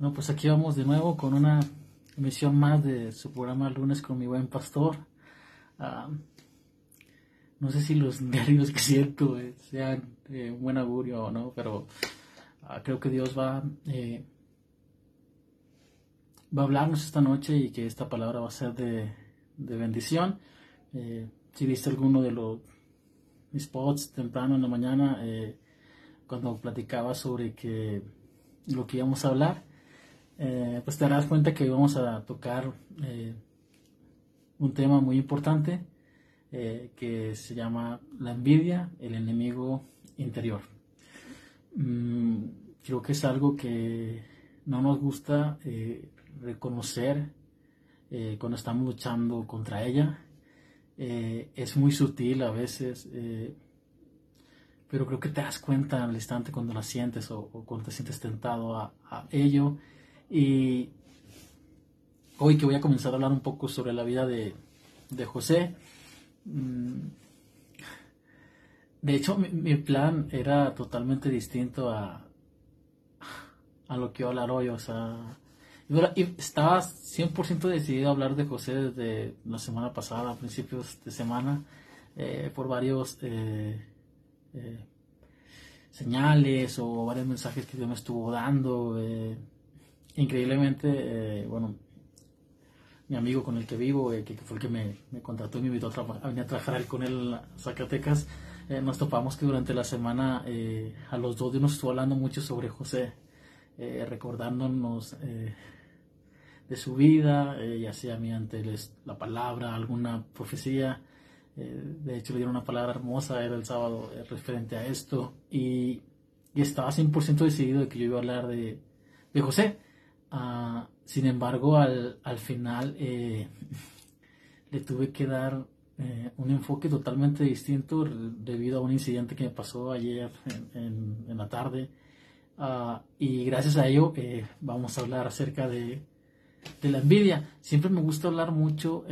No, pues aquí vamos de nuevo con una emisión más de su programa Lunes con mi buen pastor. Ah, no sé si los nervios que siento eh, sean eh, un buen augurio o no, pero ah, creo que Dios va, eh, va a hablarnos esta noche y que esta palabra va a ser de, de bendición. si viste alguno de los spots temprano en la mañana, cuando platicaba sobre que lo que íbamos a hablar, eh, pues te darás cuenta que vamos a tocar eh, un tema muy importante eh, que se llama la envidia, el enemigo interior. Mm, creo que es algo que no nos gusta reconocer cuando estamos luchando contra ella. es muy sutil a veces pero creo que te das cuenta al instante cuando la sientes o, cuando te sientes tentado a, a, ello y hoy que voy a comenzar a hablar un poco sobre la vida de, José, mm, de hecho mi, plan era totalmente distinto a, a lo que voy a hablar hoy, o sea, estaba 100% decidido a hablar de José desde la semana pasada, a principios de semana, eh, por varios eh, eh, señales o varios mensajes que Dios me estuvo dando increíblemente, eh, bueno, mi amigo con el que vivo, eh, que, fue el que me, me, contrató y me invitó a, venir a trabajar con él en Zacatecas, eh, nos topamos que durante la semana a los dos nos estuvo hablando mucho sobre José, recordándonos de su vida, ya sea mediante la palabra, alguna profecía. de hecho, le dieron una palabra hermosa, era el sábado, referente a esto, y, y estaba 100% decidido de que yo iba a hablar de, de José. Ah, sin embargo, al, final eh, le tuve que dar eh, un enfoque totalmente distinto debido a un incidente que me pasó ayer en, la tarde. Ah, y gracias a ello eh, vamos a hablar acerca de, la envidia. Siempre me gusta hablar mucho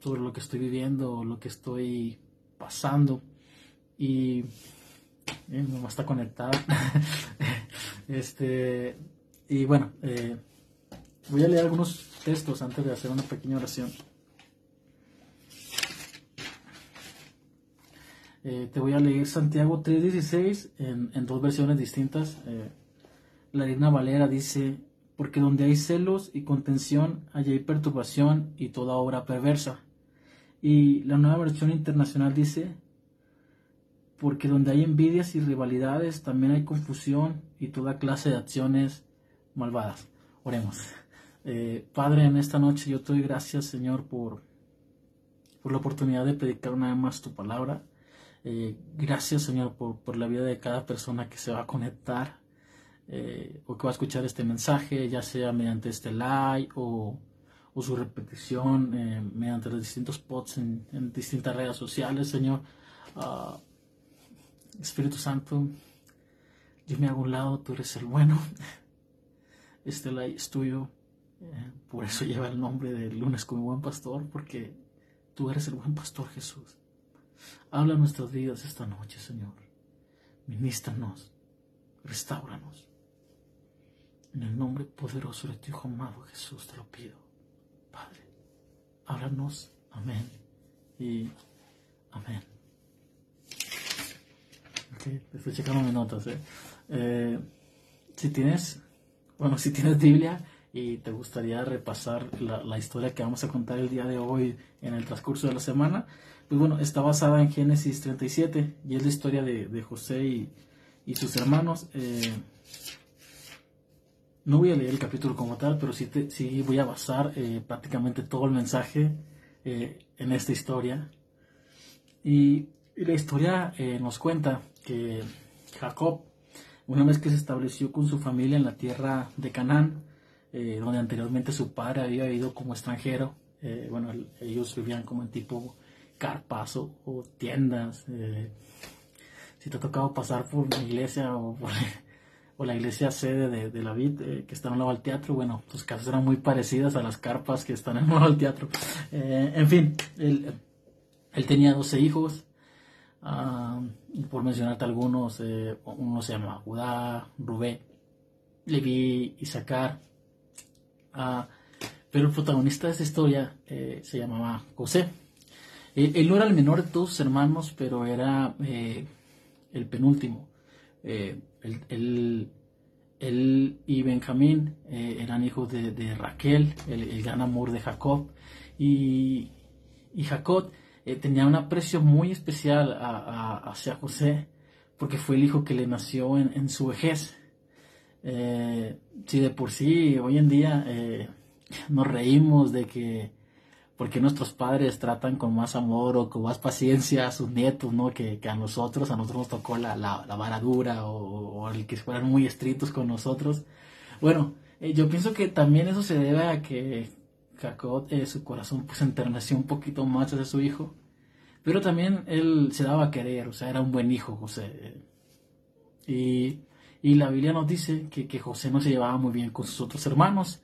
sobre lo que estoy viviendo, lo que estoy pasando. Y me está conectar. este y bueno, eh, voy a leer algunos textos antes de hacer una pequeña oración. Eh, te voy a leer Santiago 3.16 en, en dos versiones distintas. Eh, la Reina Valera dice, porque donde hay celos y contención, allí hay perturbación y toda obra perversa. Y la nueva versión internacional dice, porque donde hay envidias y rivalidades, también hay confusión y toda clase de acciones malvadas. Oremos. Eh, Padre, en esta noche yo te doy gracias, Señor, por, por la oportunidad de predicar una vez más tu palabra. Eh, gracias, Señor, por, la vida de cada persona que se va a conectar eh, o que va a escuchar este mensaje, ya sea mediante este like o, su repetición mediante los distintos posts en, distintas redes sociales, Señor. Ah, Espíritu Santo, yo me hago un lado, tú eres el bueno. Este like es tuyo. Eh, por eso lleva el nombre de lunes como buen pastor, porque tú eres el buen pastor Jesús. Habla nuestras vidas esta noche, Señor. Ministranos, restauranos. En el nombre poderoso de tu Hijo amado Jesús te lo pido. Padre, háblanos. Amén. Y amén. Ok, estoy checando mis notas. ¿eh? Eh, si tienes bueno, si tienes Biblia y te gustaría repasar la, historia que vamos a contar el día de hoy en el transcurso de la semana, pues bueno, está basada en Génesis 37 y es la historia de, José y, sus hermanos. Eh, no voy a leer el capítulo como tal, pero sí, sí voy a basar eh, prácticamente todo el mensaje eh, en esta historia. Y, y la historia nos cuenta que Jacob una vez que se estableció con su familia en la tierra de Canaán, eh, donde anteriormente su padre había ido como extranjero, eh, bueno, ellos vivían como en tipo carpas o, tiendas. Eh, si te ha tocado pasar por la iglesia o, la iglesia sede de, la vid que está en lado del teatro, bueno, sus casas eran muy parecidas a las carpas que están en lado del teatro. en fin, él, él tenía 12 hijos, Ah, por mencionarte algunos, eh, uno se llama Judá, Rubén, Leví, Isaacar. Ah, pero el protagonista de esta historia eh, se llamaba José. Eh, él no era el menor de todos hermanos, pero era el penúltimo. él, y Benjamín eran hijos de, Raquel, el, gran amor de Jacob. Y, Jacob tenía un aprecio muy especial hacia José, porque fue el hijo que le nació en, su vejez. si de por sí hoy en día nos reímos de que porque nuestros padres tratan con más amor o con más paciencia a sus nietos, ¿no? Que, a nosotros, a nosotros nos tocó la, la, vara dura o, el que fueran muy estrictos con nosotros. Bueno, eh, yo pienso que también eso se debe a que Jacob, eh, su corazón, pues enterneció un poquito más hacia su hijo. Pero también él se daba a querer, o sea, era un buen hijo José. Y, y la Biblia nos dice que, que José no se llevaba muy bien con sus otros hermanos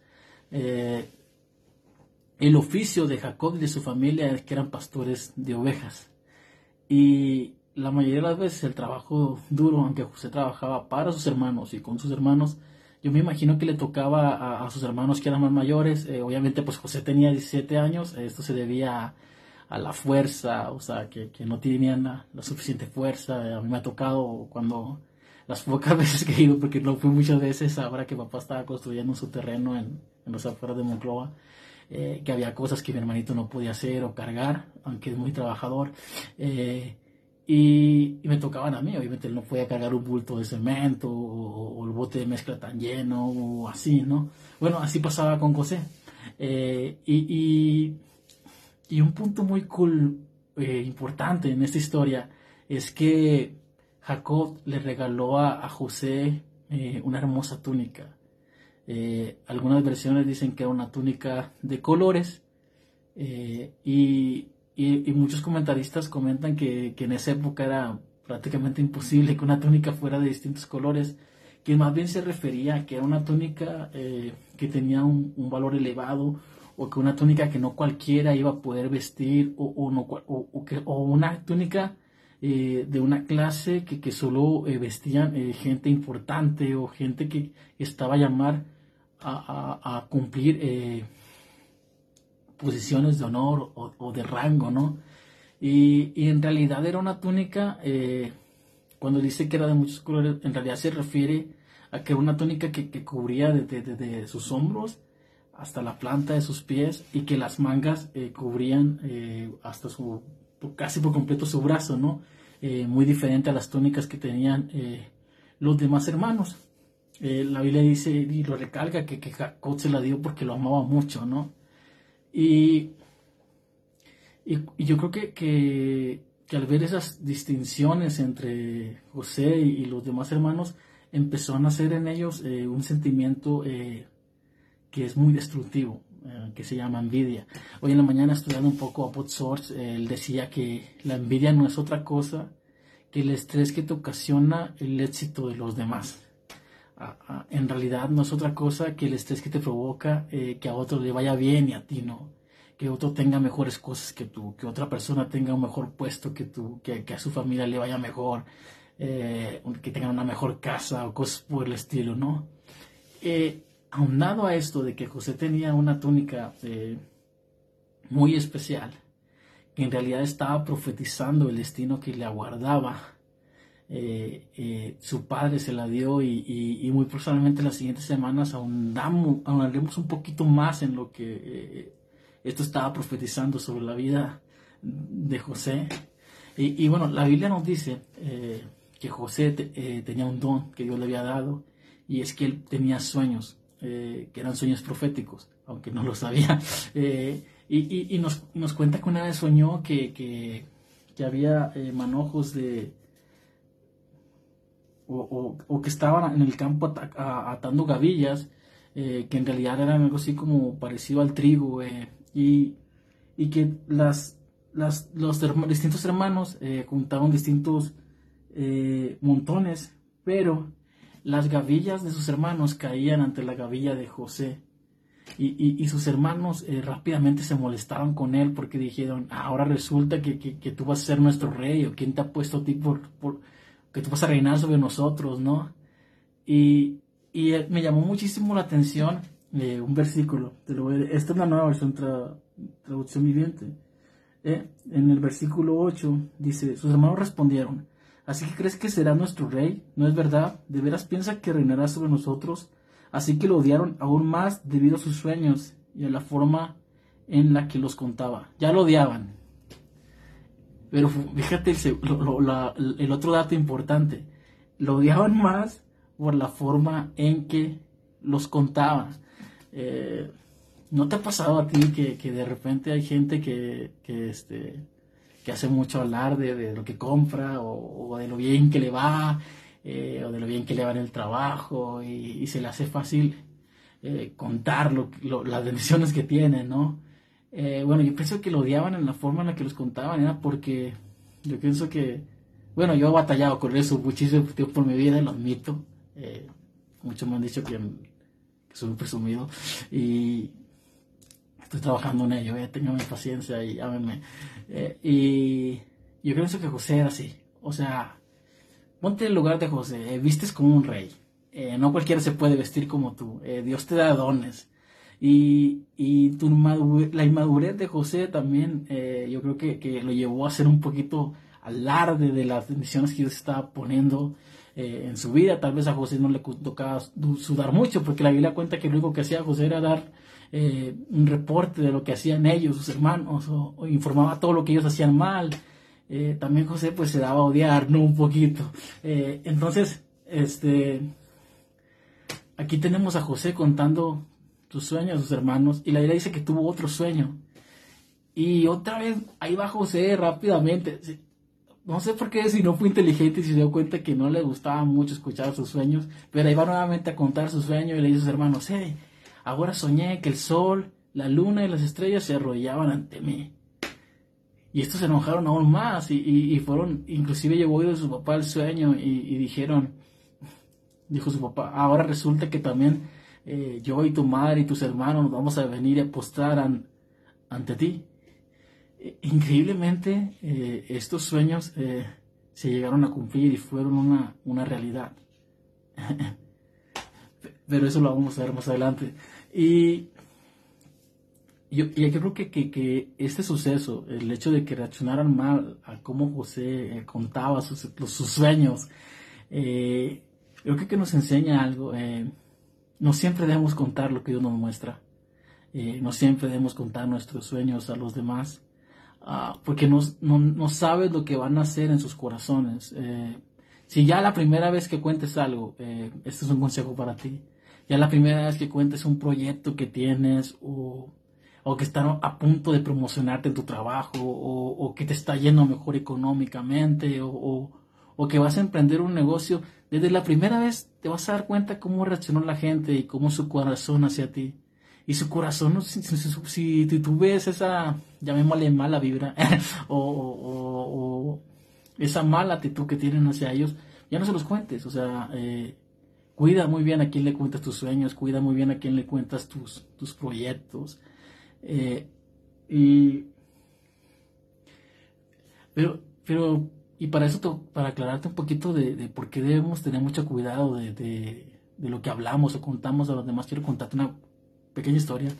eh, el oficio de Jacob y de su familia es que eran pastores de ovejas. Y la mayoría de las veces el trabajo duro, aunque José trabajaba para sus hermanos y con sus hermanos, yo me imagino que le tocaba a, sus hermanos que eran más mayores. Eh, obviamente, pues José tenía 17 años, esto se debía a, la fuerza, o sea, que, no tenían la, suficiente fuerza. A mí me ha tocado cuando las pocas veces que he ido, porque no fui muchas veces, ahora que papá estaba construyendo su terreno en, los afueras de Moncloa, eh, que había cosas que mi hermanito no podía hacer o cargar, aunque es muy trabajador. Eh, y, me tocaban a mí, obviamente no podía cargar un bulto de cemento o, el bote de mezcla tan lleno o así, ¿no? Bueno, así pasaba con José. Eh, y, y, un punto muy cool, importante en esta historia, es que Jacob le regaló a, José una hermosa túnica. Eh, algunas versiones dicen que era una túnica de colores eh, y, muchos comentaristas comentan que, en esa época era prácticamente imposible que una túnica fuera de distintos colores, que más bien se refería a que era una túnica eh, que tenía un, valor elevado o que una túnica que no cualquiera iba a poder vestir o, no, que, o una túnica de una clase que, que solo vestían gente importante o gente que estaba a llamar a, cumplir eh, posiciones de honor o, de rango, ¿no? Y, en realidad era una túnica, eh, cuando dice que era de muchos colores, en realidad se refiere a que era una túnica que, cubría desde sus hombros hasta la planta de sus pies y que las mangas eh, cubrían hasta su, casi por completo su brazo, ¿no? muy diferente a las túnicas que tenían los demás hermanos. Eh, la Biblia dice y lo recalca que, que, Jacob se la dio porque lo amaba mucho, ¿no? Y, y, yo creo que, que, al ver esas distinciones entre José y, los demás hermanos, empezó a nacer en ellos eh, un sentimiento eh, que es muy destructivo, que se llama envidia. Hoy en la mañana estudiando un poco a Bot Source, él decía que la envidia no es otra cosa que el estrés que te ocasiona el éxito de los demás en realidad no es otra cosa que el estrés que te provoca eh, que a otro le vaya bien y a ti no. Que otro tenga mejores cosas que tú, que otra persona tenga un mejor puesto que tú, que, a su familia le vaya mejor, eh, que tengan una mejor casa o cosas por el estilo, ¿no? Eh, aunado a esto de que José tenía una túnica muy especial, que en realidad estaba profetizando el destino que le aguardaba eh, eh, su padre se la dio y, muy probablemente las siguientes semanas ahondaremos un poquito más en lo que eh, esto estaba profetizando sobre la vida de José. Y, bueno, la Biblia nos dice que José tenía un don que Dios le había dado y es que él tenía sueños, que eran sueños proféticos, aunque no lo sabía. y, nos, cuenta que una vez soñó que, que había manojos de o, que estaban en el campo atando gavillas, eh, que en realidad eran algo así como parecido al trigo, eh, y, que las, las, los distintos hermanos eh, juntaban distintos montones, pero las gavillas de sus hermanos caían ante la gavilla de José. Y, sus hermanos rápidamente se molestaron con él porque dijeron, ahora resulta que, tú vas a ser nuestro rey, o quién te ha puesto a ti por, que tú vas a reinar sobre nosotros, ¿no? Y, y me llamó muchísimo la atención eh, un versículo. esta es la nueva versión traducción viviente. Eh, en el versículo 8 dice, sus hermanos respondieron, ¿así que crees que será nuestro rey? ¿No es verdad? ¿De veras piensa que reinará sobre nosotros? Así que lo odiaron aún más debido a sus sueños y a la forma en la que los contaba. Ya lo odiaban. Pero fíjate el, otro dato importante. Lo odiaban más por la forma en que los contaba. Eh, ¿No te ha pasado a ti que, de repente hay gente que, este, que hace mucho alarde de lo que compra o, de lo bien que le va eh, o de lo bien que le va en el trabajo y, se le hace fácil eh, contar las bendiciones que tiene, ¿no? Bueno, yo pienso que lo odiaban en la forma en la que los contaban, era porque yo pienso que, bueno, yo he batallado con eso muchísimo por mi vida, lo admito. muchos me han dicho que soy presumido y estoy trabajando en ello, eh, tengan paciencia y ámenme. Eh, y yo pienso que José era así, o sea, ponte en el lugar de José, eh, vistes como un rey, eh, no cualquiera se puede vestir como tú, Dios te da dones. Y, y la inmadurez de José también, yo creo que, que, lo llevó a ser un poquito alarde de las bendiciones que Dios estaba poniendo eh, en su vida. Tal vez a José no le tocaba sudar mucho, porque la Biblia cuenta que lo único que hacía José era dar eh, un reporte de lo que hacían ellos, sus hermanos, o, informaba todo lo que ellos hacían mal. Eh, también José pues se daba a odiar, ¿no? Un poquito. entonces, este, aquí tenemos a José contando sus sueños a sus hermanos, y la Biblia dice que tuvo otro sueño. Y otra vez ahí va José rápidamente no sé por qué si no fue inteligente y se dio cuenta que no le gustaba mucho escuchar sus sueños, pero ahí va nuevamente a contar su sueño y le dice a sus hermanos, hey, ahora soñé que el sol, la luna y las estrellas se arrollaban ante mí. Y estos se enojaron aún más y, fueron, inclusive llevó oído su papá el sueño y, dijeron, dijo su papá, ahora resulta que también eh, yo y tu madre y tus hermanos nos vamos a venir a postar ante ti increíblemente eh, estos sueños eh, se llegaron a cumplir y fueron una, una realidad. Pero eso lo vamos a ver más adelante. Y yo, yo creo que, que, este suceso, el hecho de que reaccionaran mal a cómo José contaba sus, sus sueños, creo que, que nos enseña algo. No siempre debemos contar lo que Dios nos muestra. no siempre debemos contar nuestros sueños a los demás. Ah, porque no, no, sabes lo que van a hacer en sus corazones. Eh, si ya la primera vez que cuentes algo, eh, este es un consejo para ti, ya la primera vez que cuentes un proyecto que tienes o, o que están a punto de promocionarte en tu trabajo o, o que te está yendo mejor económicamente o, o, que vas a emprender un negocio, desde la primera vez te vas a dar cuenta cómo reaccionó la gente y cómo su corazón hacia ti y su corazón, si, si, tú ves esa, llamémosle mala vibra, o, esa mala actitud que tienen hacia ellos, ya no se los cuentes, o sea, eh, cuida muy bien a quién le cuentas tus sueños, cuida muy bien a quién le cuentas tus, tus proyectos. Eh, y, pero, pero, y para eso, para aclararte un poquito de, por qué debemos tener mucho cuidado de, de, lo que hablamos o contamos a los demás, quiero contarte una pequeña historia.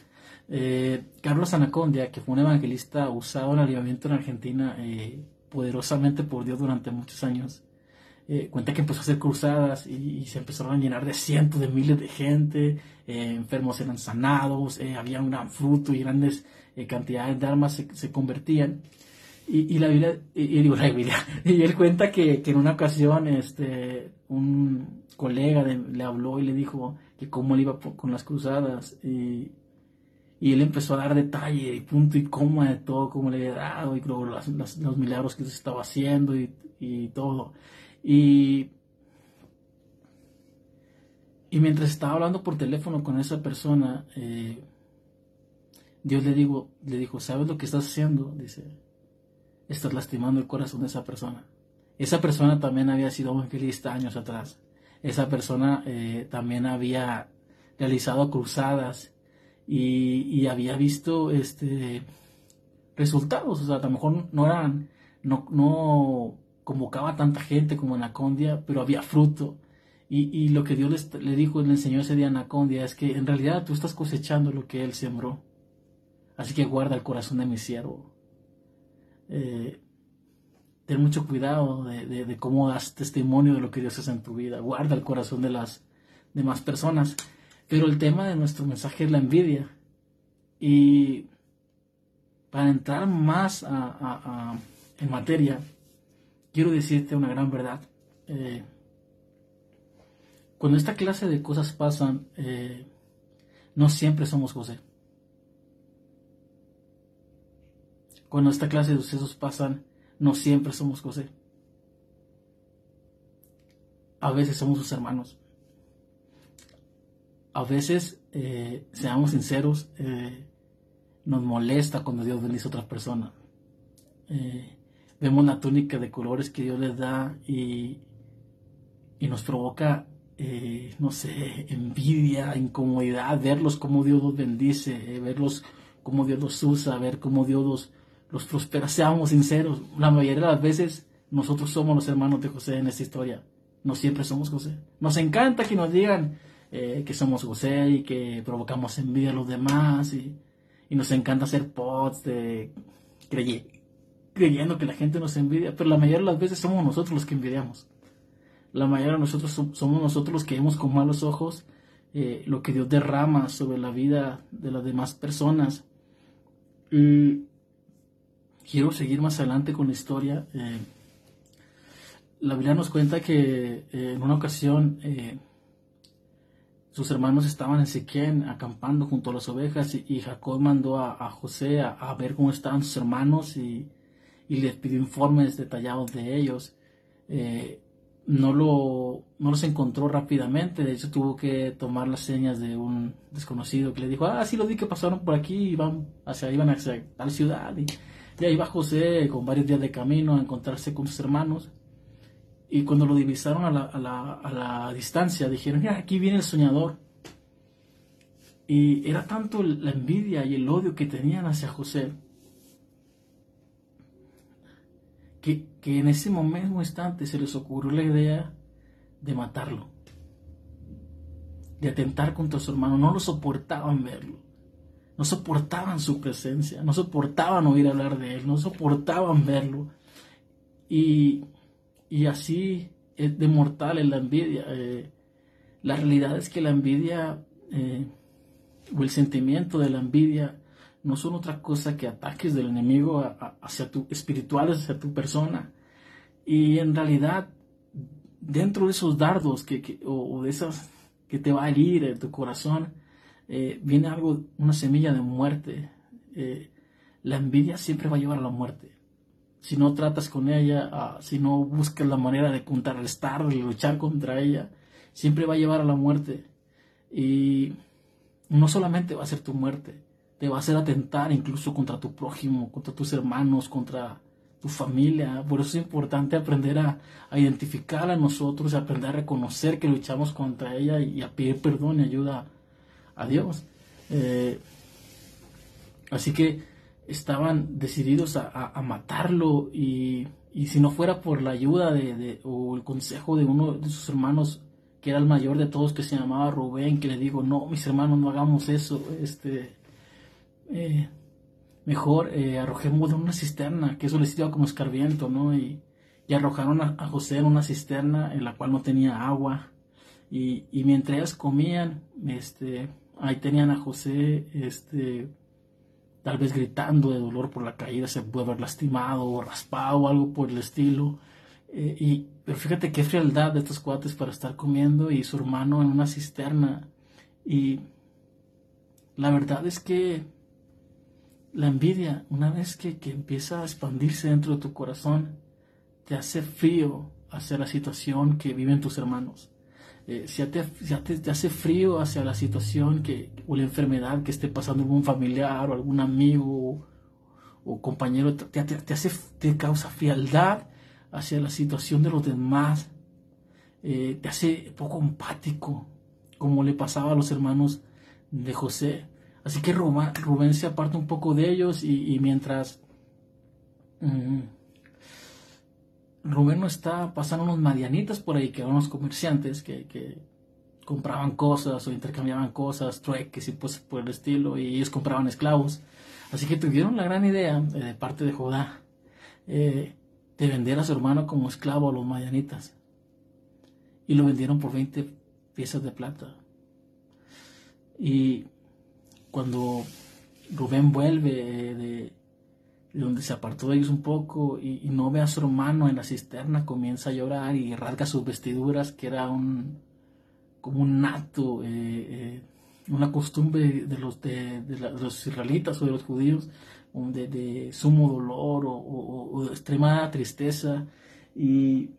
Eh, Carlos Anacondia, que fue un evangelista usado en el en Argentina eh, poderosamente por Dios durante muchos años, eh, cuenta que empezó a hacer cruzadas y, se empezaron a llenar de cientos de miles de gente, enfermos eran sanados, había un gran fruto y grandes cantidades de armas se, convertían. Y, la Biblia, y, digo la Biblia, y él cuenta que, que, en una ocasión este, un colega le habló y le dijo, que cómo él iba con las cruzadas. Y, y él empezó a dar detalle y punto y coma de todo, cómo le había dado y los, los, milagros que se estaba haciendo y, y todo. Y, y mientras estaba hablando por teléfono con esa persona, eh, Dios le, digo, le dijo, ¿sabes lo que estás haciendo? Dice, estás lastimando el corazón de esa persona. Esa persona también había sido evangelista años atrás esa persona eh, también había realizado cruzadas y, había visto este resultados, o sea, a lo mejor no eran, no, no convocaba tanta gente como en la Condia, pero había fruto. Y, lo que Dios le, dijo, le enseñó ese día a Anacondia es que en realidad tú estás cosechando lo que Él sembró. Así que guarda el corazón de mi siervo. Eh, ten mucho cuidado de, cómo das testimonio de lo que Dios hace en tu vida. Guarda el corazón de las demás personas. Pero el tema de nuestro mensaje es la envidia. Y para entrar más en materia, quiero decirte una gran verdad. Eh, cuando esta clase de cosas pasan, eh, no siempre somos José. Cuando esta clase de sucesos pasan, no siempre somos José. A veces somos sus hermanos. A veces, eh, seamos sinceros, eh, nos molesta cuando Dios bendice a otra persona. vemos la túnica de colores que Dios les da y, y nos provoca eh, no sé, envidia, incomodidad, verlos como Dios los bendice, eh, verlos como Dios los usa, ver cómo Dios los, los prospera. Seamos sinceros, la mayoría de las veces nosotros somos los hermanos de José en esta historia. No siempre somos José. Nos encanta que nos digan eh, que somos José y que provocamos envidia a los demás y, nos encanta hacer pods de creyendo que la gente nos envidia, pero la mayoría de las veces somos nosotros los que envidiamos la mayoría de nosotros somos nosotros los que vemos con malos ojos eh, lo que Dios derrama sobre la vida de las demás personas. Y quiero seguir más adelante con la historia. Eh, la Biblia nos cuenta que eh, en una ocasión sus hermanos estaban en Siquén acampando junto a las ovejas y, Jacob mandó a, José a, ver cómo estaban sus hermanos y, y les pidió informes detallados de ellos no, lo, no los encontró rápidamente, de hecho tuvo que tomar las señas de un desconocido que le dijo, ah, sí lo vi que pasaron por aquí, iban hacia, iban hacia tal ciudad, y, ahí va José con varios días de camino a encontrarse con sus hermanos, y cuando lo divisaron a la, a la, a la distancia, dijeron, mira, aquí viene el soñador, y era tanto la envidia y el odio que tenían hacia José, que, en ese mismo instante se les ocurrió la idea de matarlo, de atentar contra su hermano. No lo soportaban verlo, no soportaban su presencia, no soportaban oír hablar de él, no soportaban verlo. Y, así es de mortal en la envidia. Eh, la realidad es que la envidia eh, o el sentimiento de la envidia no son otra cosa que ataques del enemigo hacia tu espirituales hacia tu persona. Y en realidad, dentro de esos dardos que, o, de esas que te va a herir en tu corazón, eh, viene algo, una semilla de muerte. Eh, la envidia siempre va a llevar a la muerte. Si no tratas con ella, ah, si no buscas la manera de contrarrestar, de luchar contra ella, siempre va a llevar a la muerte. Y no solamente va a ser tu muerte, te va a hacer atentar incluso contra tu prójimo, contra tus hermanos, contra tu familia. Por eso es importante aprender a, identificar a nosotros, aprender a reconocer que luchamos contra ella y, a pedir perdón y ayuda a. Eh, así que estaban decididos a, matarlo y, si no fuera por la ayuda de, o el consejo de uno de sus hermanos que era el mayor de todos que se llamaba Rubén que le dijo no mis hermanos no hagamos eso este eh, mejor eh, arrojemos en una cisterna, que eso les iba como escarviento, ¿no? Y, arrojaron a, José en una cisterna en la cual no tenía agua. Y, mientras ellas comían, este, ahí tenían a José, este, tal vez gritando de dolor por la caída, se puede haber lastimado o raspado o algo por el estilo. Eh, y, pero fíjate qué frialdad de estos cuates para estar comiendo y su hermano en una cisterna. Y la verdad es que la envidia, una vez que, empieza a expandirse dentro de tu corazón, te hace frío hacia la situación que viven tus hermanos. Eh, si te, te, hace frío hacia la situación que, o la enfermedad que esté pasando algún familiar o algún amigo o, compañero, te, hace, te causa frialdad hacia la situación de los demás, eh, te hace poco empático, como le pasaba a los hermanos de José. Así que Rubén se aparta un poco de ellos y, mientras mm, Rubén no está, pasando unos madianitas por ahí, que eran unos comerciantes que, compraban cosas o intercambiaban cosas, trueques y pues por el estilo, y ellos compraban esclavos. Así que tuvieron la gran idea eh, de parte de Judá eh, de vender a su hermano como esclavo a los madianitas. Y lo vendieron por 20 piezas de plata. Y cuando Rubén vuelve eh, de, donde se apartó de ellos un poco y, no ve a su hermano en la cisterna, comienza a llorar y rasga sus vestiduras, que era un como un nato, eh, eh, una costumbre de los, de, los israelitas o de los judíos, de, sumo dolor o, extrema tristeza, y,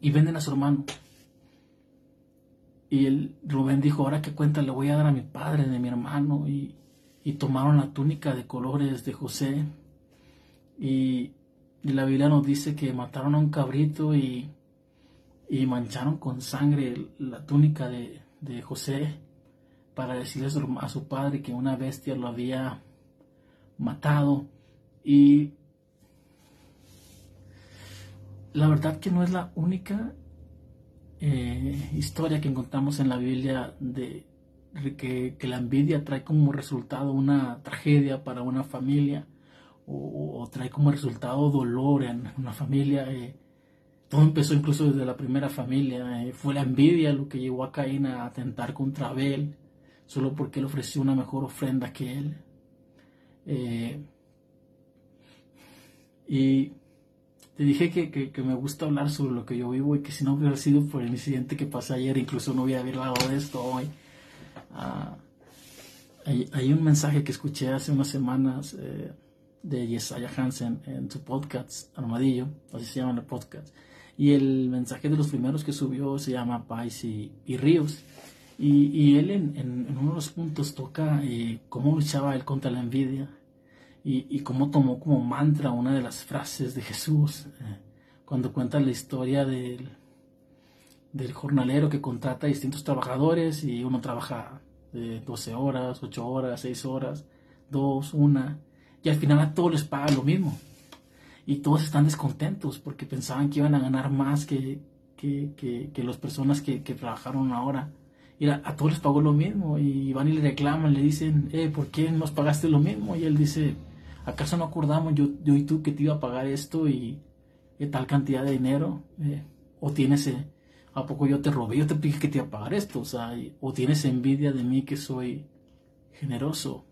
y venden a su hermano. Y el Rubén dijo, ahora qué cuenta le voy a dar a mi padre, de mi hermano, y, y tomaron la túnica de colores de José. Y, la Biblia nos dice que mataron a un cabrito y, y mancharon con sangre la túnica de, José para decirle a su padre que una bestia lo había matado. Y la verdad que no es la única eh, historia que encontramos en la Biblia de, que, la envidia trae como resultado una tragedia para una familia o, trae como resultado dolor en una familia. Eh, todo empezó incluso desde la primera familia. Eh, fue la envidia lo que llevó a Caín a atentar contra Abel solo porque él ofreció una mejor ofrenda que él. Eh, y te dije que, que, me gusta hablar sobre lo que yo vivo y que si no hubiera sido por el incidente que pasó ayer, incluso no hubiera hablado de esto hoy. Ah, hay, un mensaje que escuché hace unas semanas eh, de Yesaya Hansen en su podcast Armadillo, así se llama el podcast. Y el mensaje de los primeros que subió se llama Pais y, Ríos. Y, él en, uno de los puntos toca eh, cómo luchaba él contra la envidia y, cómo tomó como mantra una de las frases de Jesús eh, cuando cuenta la historia del, del jornalero que contrata a distintos trabajadores y uno trabaja de 12 horas, 8 horas, 6 horas, 2, 1, y al final a todos les paga lo mismo. Y todos están descontentos porque pensaban que iban a ganar más que, que, que, las personas que, que, trabajaron ahora. Y a, todos les pagó lo mismo y van y le reclaman, le dicen, eh, ¿por qué nos pagaste lo mismo? Y él dice, ¿acaso no acordamos yo, yo y tú que te iba a pagar esto y, tal cantidad de dinero? Eh, ¿O tienes... Eh, ¿A poco yo te robé? Yo te dije que te iba a pagar esto. O sea, o tienes envidia de mí que soy generoso.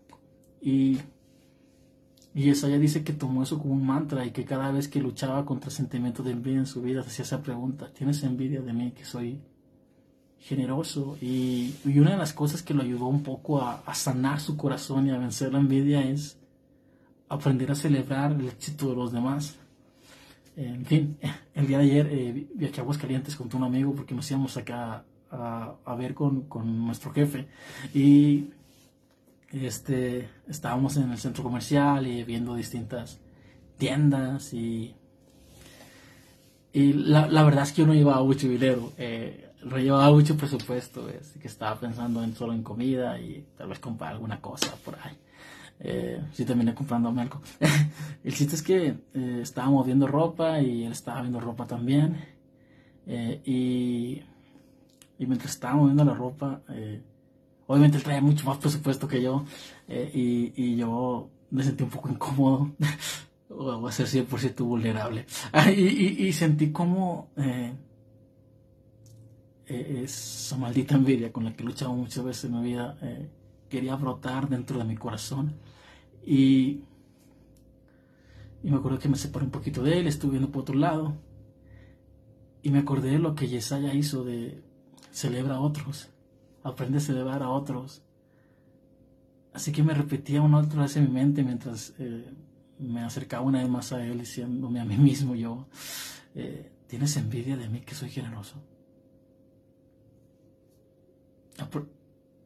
Y, y ella dice que tomó eso como un mantra y que cada vez que luchaba contra sentimientos de envidia en su vida hacía esa pregunta. ¿Tienes envidia de mí que soy generoso? Y, una de las cosas que lo ayudó un poco a, a sanar su corazón y a vencer la envidia es aprender a celebrar el éxito de los demás en fin, el día de ayer eh, viajé a Aguascalientes con un amigo porque nos íbamos acá a, ver con, nuestro jefe y este, estábamos en el centro comercial y viendo distintas tiendas y, y la, verdad es que yo no llevaba mucho dinero, eh, no llevaba mucho presupuesto, que estaba pensando en solo en comida y tal vez comprar alguna cosa por ahí. Eh, sí terminé comprando algo. el chiste es que eh, estábamos viendo ropa y él estaba viendo ropa también. Eh, y, y, mientras estábamos viendo la ropa, eh, obviamente él traía mucho más presupuesto que yo. Y, y, yo me sentí un poco incómodo. voy a ser 100% vulnerable. y, y, sentí como esa maldita envidia con la que he luchado muchas veces en mi vida quería brotar dentro de mi corazón. Y, y me acuerdo que me separé un poquito de él, estuve viendo por otro lado. Y me acordé de lo que Yesaya hizo de celebra a otros, aprende a celebrar a otros. Así que me repetía una otra vez en mi mente mientras eh, me acercaba una vez más a él, diciéndome a mí mismo yo, eh, ¿tienes envidia de mí que soy generoso?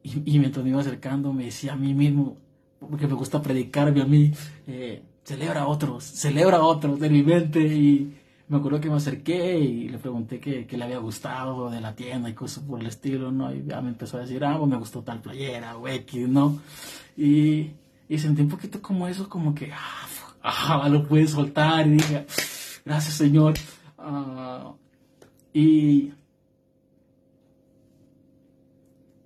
Y, mientras me iba acercando me decía a mí mismo, porque me gusta predicarme a mí, eh, celebra a otros, celebra a otros de mi mente. Y me acuerdo que me acerqué y le pregunté qué, le había gustado de la tienda y cosas por el estilo, ¿no? Y ya me empezó a decir, ah, pues me gustó tal playera o ¿no? Y, sentí un poquito como eso, como que, ah, ah, lo puede soltar y diga, gracias Señor. Ah, y,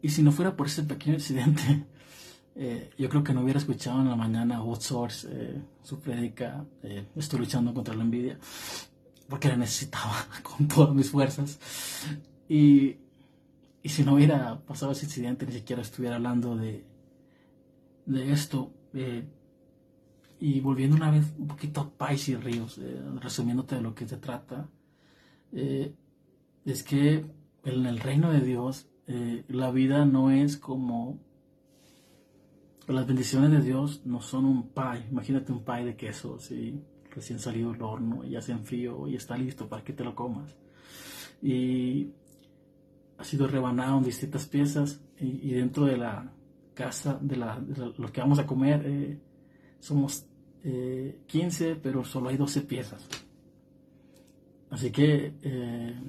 y si no fuera por ese pequeño incidente, eh, yo creo que no hubiera escuchado en la mañana Source, eh, su prédica, eh, estoy luchando contra la envidia, porque la necesitaba con todas mis fuerzas. Y, y si no hubiera pasado ese incidente, ni siquiera estuviera hablando de, de esto. y volviendo una vez un poquito a Pais y Ríos, resumiéndote de lo que se trata, es que en el reino de Dios la vida no es como las bendiciones de Dios no son un pie. Imagínate un pie de queso, ¿sí? recién salido del horno, ya se enfrió y está listo para que te lo comas. Y ha sido rebanado en distintas piezas y, dentro de la casa, de, la, lo que vamos a comer, eh, somos 15, eh, pero solo hay 12 piezas. Así que eh,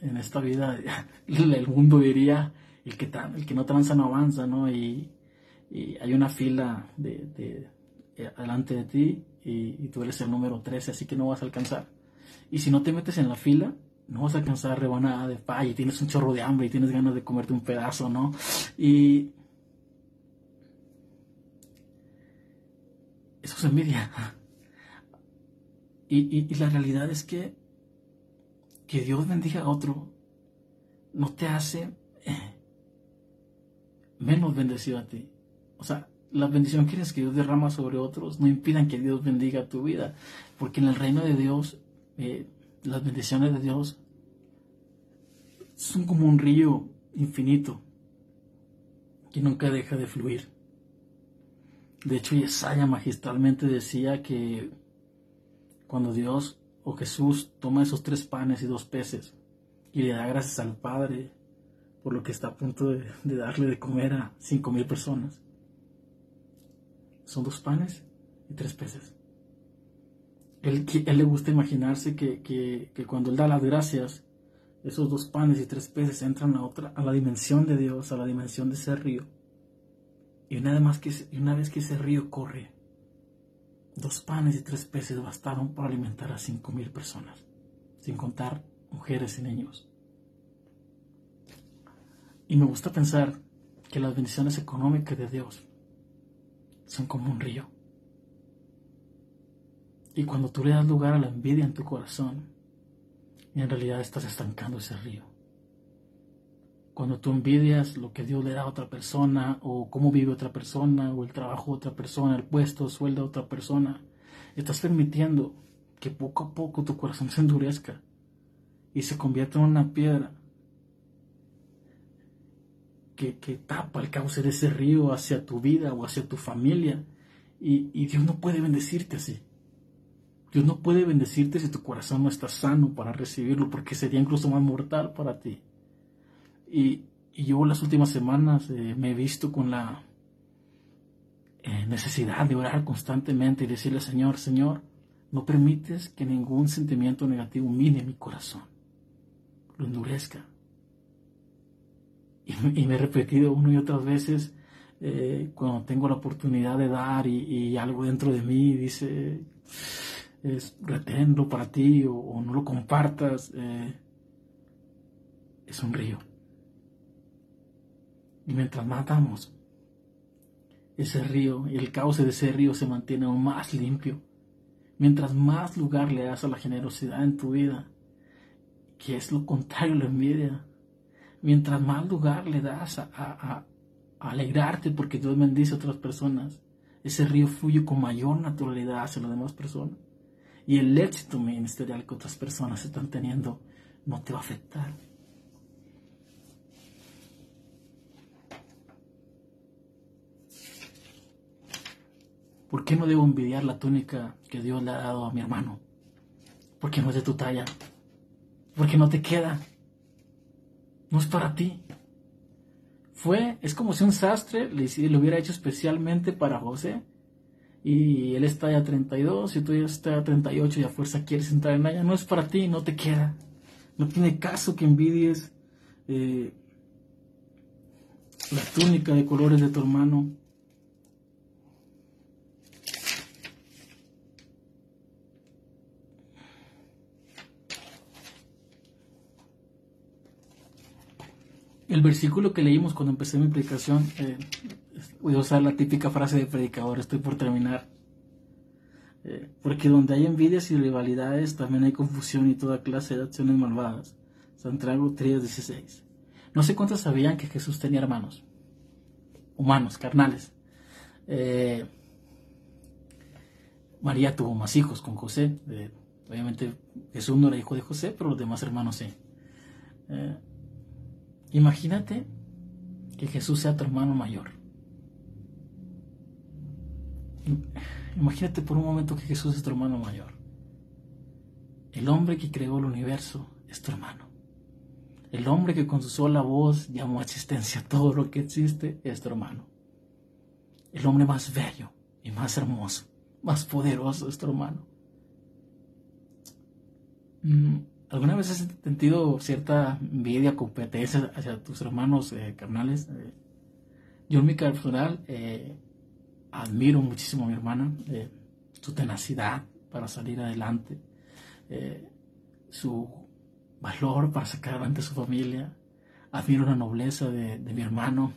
en esta vida el mundo diría, el que, el que no tranza no avanza, ¿no? Y, hay una fila eh, delante de ti y, tú eres el número 13, así que no vas a alcanzar. Y si no te metes en la fila, no vas a alcanzar rebanada de pay y tienes un chorro de hambre y tienes ganas de comerte un pedazo, ¿no? Y eso es envidia. Y, la realidad es que que Dios bendiga a otro no te hace eh, menos bendecido a ti. O sea, la bendición que que Dios derrama sobre otros no impidan que Dios bendiga tu vida. Porque en el reino de Dios, eh, las bendiciones de Dios son como un río infinito que nunca deja de fluir. De hecho, Yesaya magistralmente decía que cuando Dios o Jesús toma esos tres panes y dos peces y le da gracias al Padre por lo que está a punto de, darle de comer a cinco mil personas, son dos panes y tres peces. Él, le gusta imaginarse que, cuando Él da las gracias, esos dos panes y tres peces entran a, otra, a la dimensión de Dios, a la dimensión de ese río. Y una, vez que, una vez que ese río corre, dos panes y tres peces bastaron para alimentar a cinco mil personas, sin contar mujeres y niños. Y me gusta pensar que las bendiciones económicas de Dios son como un río. Y cuando tú le das lugar a la envidia en tu corazón, en realidad estás estancando ese río. Cuando tú envidias lo que Dios le da a otra persona, o cómo vive otra persona, o el trabajo de otra persona, el puesto, el sueldo de otra persona, estás permitiendo que poco a poco tu corazón se endurezca y se convierta en una piedra que, tapa el cauce de ese río hacia tu vida o hacia tu familia. Y, Dios no puede bendecirte así. Dios no puede bendecirte si tu corazón no está sano para recibirlo, porque sería incluso más mortal para ti. Y, yo las últimas semanas eh, me he visto con la eh, necesidad de orar constantemente y decirle, Señor, Señor, no permites que ningún sentimiento negativo mine mi corazón, lo endurezca y, me he repetido una y otras veces eh, cuando tengo la oportunidad de dar y, algo dentro de mí dice, es, reténlo para ti o, no lo compartas, es un río. Y mientras más damos, ese río el cauce de ese río se mantiene aún más limpio. Mientras más lugar le das a la generosidad en tu vida, que es lo contrario a la envidia, mientras más lugar le das a, alegrarte porque Dios bendice a otras personas, ese río fluye con mayor naturalidad hacia las demás personas. Y el éxito ministerial que otras personas están teniendo no te va a afectar. ¿Por qué no debo envidiar la túnica que Dios le ha dado a mi hermano? Porque no es de tu talla. Porque no te queda no es para ti. Fue, es como si un sastre le, le hubiera hecho especialmente para José y él está ya 32 y tú ya estás a 38 y a fuerza quieres entrar en ella. No es para ti, no te queda. No tiene caso que envidies eh, la túnica de colores de tu hermano. El versículo que leímos cuando empecé mi predicación, eh, voy a usar la típica frase de predicador, estoy por terminar. Eh, porque donde hay envidias y rivalidades, también hay confusión y toda clase de acciones malvadas. Santiago 3:16. No sé cuántos sabían que Jesús tenía hermanos, humanos, carnales. Eh, María tuvo más hijos con José. obviamente Jesús no era hijo de José, pero los demás hermanos sí. Imagínate que Jesús sea tu hermano mayor. Imagínate por un momento que Jesús es tu hermano mayor. El hombre que creó el universo es tu hermano. El hombre que con su sola voz llamó a existencia todo lo que existe es tu hermano. El hombre más bello y más hermoso, más poderoso es tu hermano. ¿Alguna vez has sentido cierta envidia, competencia hacia tus hermanos eh, carnales? Eh, yo en mi personal eh, admiro muchísimo a mi hermana, su tenacidad para salir adelante, su valor para sacar adelante a su familia. Admiro la nobleza de, mi hermano.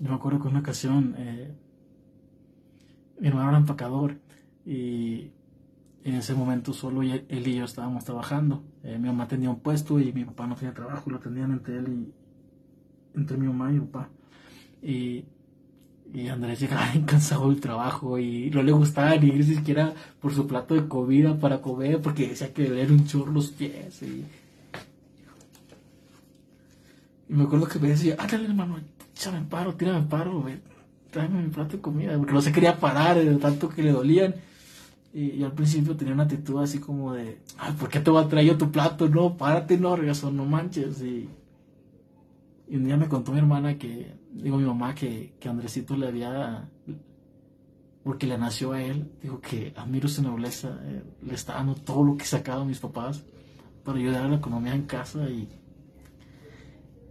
Yo me acuerdo que una ocasión eh, mi hermano era empacador y en ese momento solo él y yo estábamos trabajando. Eh, mi mamá tenía un puesto y mi papá no tenía trabajo, lo tenían entre él y entre mi mamá y mi papá. Y Andrés llegaba cansado del trabajo y no le gustaba ni siquiera por su plato de comida para comer porque decía que le un chorro los pies. Y... me acuerdo que me decía, ándale hermano, échame en paro, tírame en paro, tráeme mi plato de comida. Porque no se quería parar de tanto que le dolían. Y, al principio tenía una actitud así como de, ay, ¿por qué te voy a traer yo tu plato? No, párate, no, regazo, no manches. Y, y un día me contó mi hermana que digo mi mamá que, que Andresito le había, porque le nació a él, dijo que admiro su nobleza, eh, le está dando todo lo que sacado a mis papás para ayudar a la economía en casa y,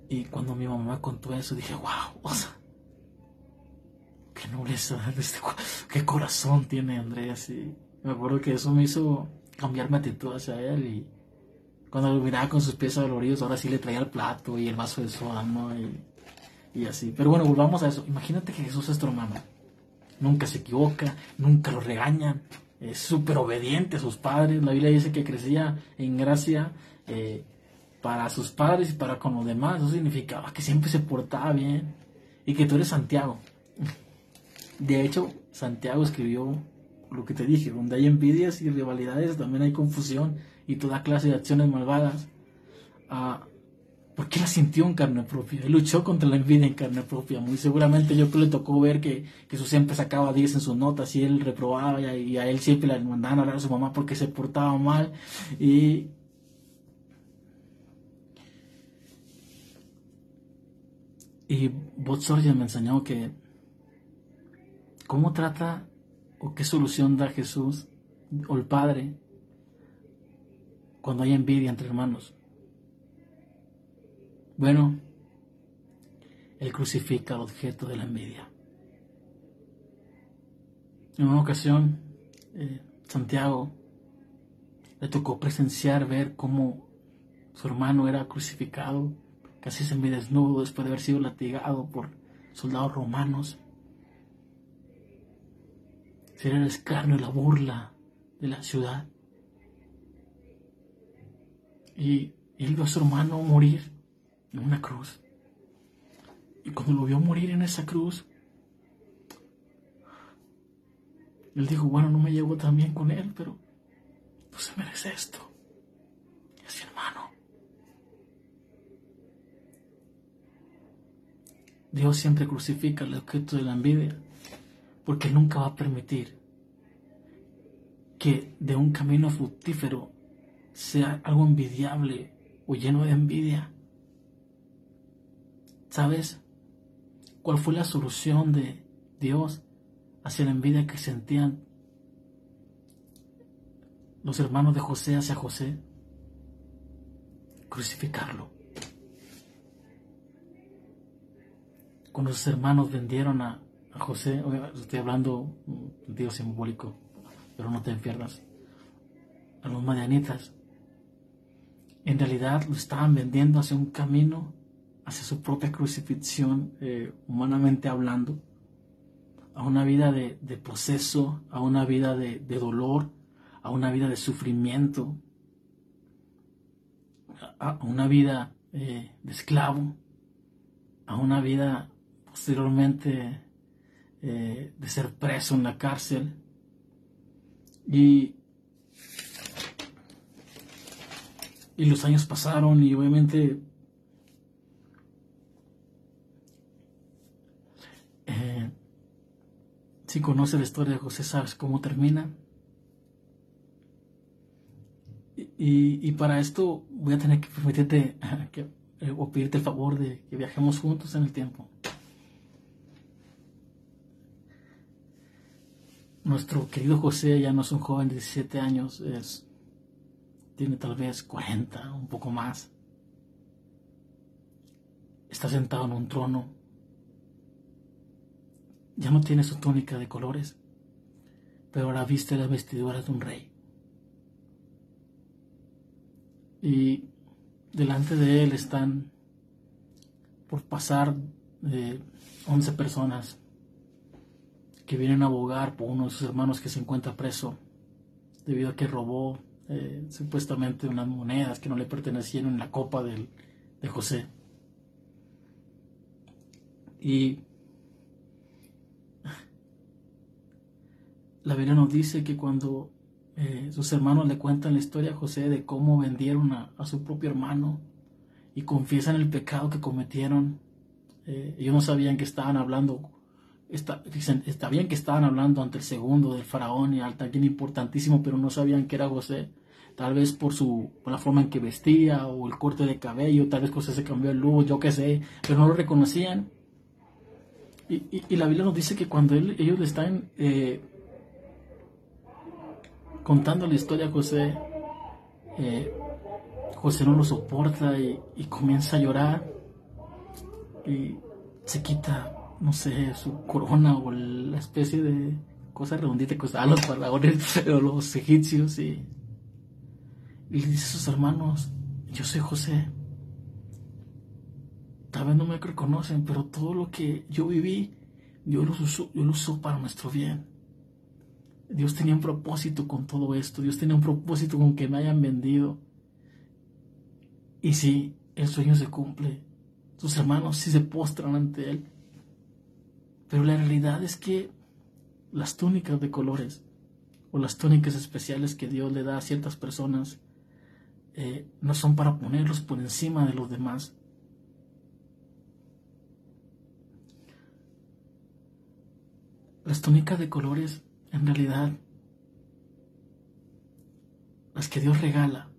y cuando mi mamá contó eso dije, wow, o sea, qué nobleza, qué corazón tiene Andrés y me acuerdo que eso me hizo cambiar mi actitud hacia él y cuando lo miraba con sus pies doloridos, ahora sí le traía el plato y el vaso de soda, ¿no? Y, y así. Pero bueno, volvamos a eso. Imagínate que Jesús es tu hermano. Nunca se equivoca, nunca lo regañan, es súper obediente a sus padres. La Biblia dice que crecía en gracia eh, para sus padres y para con los demás. Eso significaba que siempre se portaba bien y que tú eres Santiago. De hecho, Santiago escribió lo que te dije, donde hay envidias y rivalidades también hay confusión y toda clase de acciones malvadas. Ah, ¿Por qué la sintió en carne propia. Él luchó contra la envidia en carne propia. Muy seguramente yo que le tocó ver que Jesús siempre sacaba 10 en sus notas y él reprobaba y a, él siempre le mandaban a hablar a su mamá porque se portaba mal. Y, y me enseñó que cómo trata o qué solución da Jesús o el Padre cuando hay envidia entre hermanos. Bueno, él crucifica al objeto de la envidia. En una ocasión, eh, Santiago le tocó presenciar, ver cómo su hermano era crucificado, casi desnudo después de haber sido latigado por soldados romanos. Ser el escarnio y la burla de la ciudad. Y él vio a su hermano morir en una cruz. Y cuando lo vio morir en esa cruz, él dijo, bueno, no me llevo tan bien con él, pero no se merece esto. Es mi hermano. Dios siempre crucifica el objeto de la envidia, porque nunca va a permitir que de un camino fructífero sea algo envidiable o lleno de envidia. ¿Sabes cuál fue la solución de Dios hacia la envidia que sentían los hermanos de José hacia José? Crucificarlo. Cuando sus hermanos vendieron a, José, estoy hablando en sentido simbólico, pero no te pierdas, a los madianitas, en realidad lo estaban vendiendo hacia un camino, hacia su propia crucifixión, eh, humanamente hablando, a una vida de, proceso, a una vida de, dolor, a una vida de sufrimiento, a, una vida eh, de esclavo, a una vida posteriormente eh, de ser preso en la cárcel. Y Y los años pasaron y obviamente eh, si conoces la historia de José sabes cómo termina. Y, para esto voy a tener que permitirte que, eh, o pedirte el favor de que viajemos juntos en el tiempo. Nuestro querido José ya no es un joven de 17 años, es tiene tal vez 40, un poco más. Está sentado en un trono. Ya no tiene su túnica de colores, pero ahora viste las vestiduras de un rey. Y delante de él están por pasar de 11 personas que vienen a abogar por uno de sus hermanos que se encuentra preso debido a que robó eh, supuestamente unas monedas que no le pertenecían en la copa de José. Y la Biblia nos dice que cuando eh, sus hermanos le cuentan la historia a José de cómo vendieron a, su propio hermano y confiesan el pecado que cometieron, eh, ellos no sabían que estaban hablando Está, está bien que estaban hablando ante el segundo del faraón y alguien importantísimo, pero no sabían que era José. Tal vez por, su, la forma en que vestía o el corte de cabello, tal vez José se cambió el luz, yo qué sé, pero no lo reconocían. Y, la Biblia nos dice que cuando ellos le están eh, contando la historia a José, eh, José no lo soporta y, y comienza a llorar y se quita no sé, su corona o la especie de cosa redondita que usaban los faraones o los egipcios y, le dice a sus hermanos, yo soy José. Tal vez no me reconocen, pero todo lo que yo viví, Dios lo usó, Dios lo usó para nuestro bien. Dios tenía un propósito con todo esto. Dios tenía un propósito con que me hayan vendido. Y si el sueño se cumple, sus hermanos si se postran ante Él. Pero la realidad es que las túnicas de colores o las túnicas especiales que Dios le da a ciertas personas eh, no son para ponerlos por encima de los demás. Las túnicas de colores, en realidad, las que Dios regala,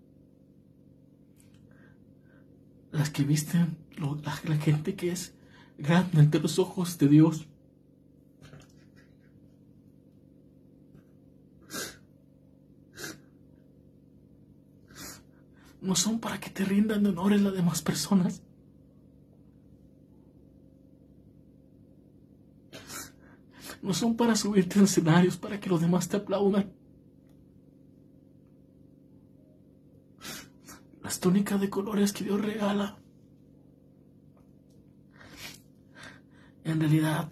las que visten la gente que es grande ante los ojos de Dios, no son para que te rindan de honor en las demás personas. No son para subirte en escenarios para que los demás te aplaudan. Las túnicas de colores que Dios regala. En realidad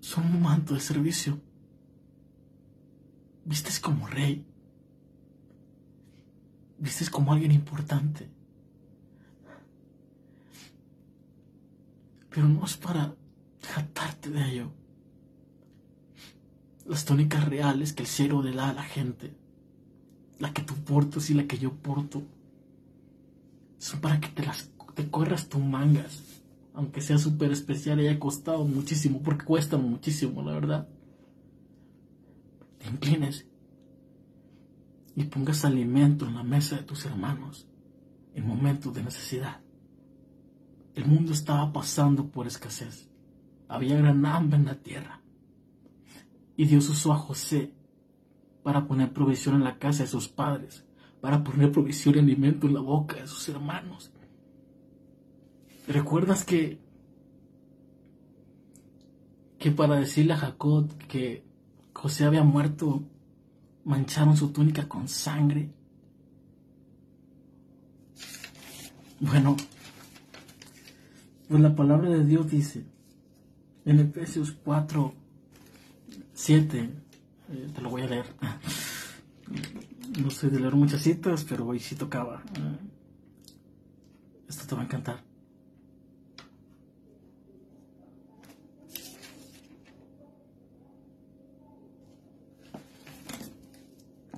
son un manto de servicio vistes como rey, vistes como alguien importante. Pero no es para jactarte de ello. Las tónicas reales que el cielo le da a la gente, la que tú portas y la que yo porto, son para que te las te corras tus mangas, aunque sea súper especial y haya costado muchísimo, porque cuesta muchísimo, la verdad inclines y pongas alimento en la mesa de tus hermanos en momentos de necesidad. El mundo estaba pasando por escasez. Había gran hambre en la tierra. Y Dios usó a José para poner provisión en la casa de sus padres, para poner provisión y alimento en la boca de sus hermanos. ¿Recuerdas que, que para decirle a Jacob que José había muerto mancharon su túnica con sangre. Bueno, pues la palabra de Dios dice en Efesios 4, 7, eh, te lo voy a leer. No sé de leer muchas citas, pero hoy sí tocaba. Esto te va a encantar.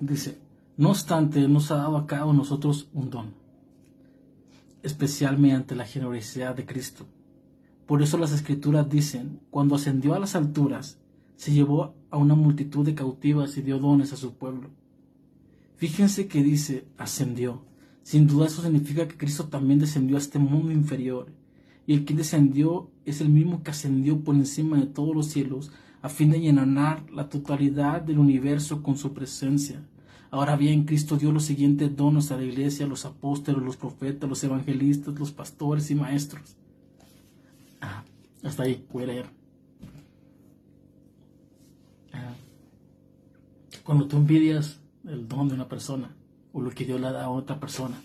Dice, no obstante, nos ha dado a cada nosotros un don, especial mediante la generosidad de Cristo. Por eso las escrituras dicen, cuando ascendió a las alturas, se llevó a una multitud de cautivas y dio dones a su pueblo. Fíjense que dice ascendió. Sin duda eso significa que Cristo también descendió a este mundo inferior. Y el que descendió es el mismo que ascendió por encima de todos los cielos a fin de llenar la totalidad del universo con su presencia. Ahora bien, Cristo dio los siguientes dones a la iglesia, los apóstoles, los profetas, los evangelistas, los pastores y maestros. Ah, hasta ahí, voy a. Ah, cuando tú envidias el don de una persona o lo que Dios le da a otra persona,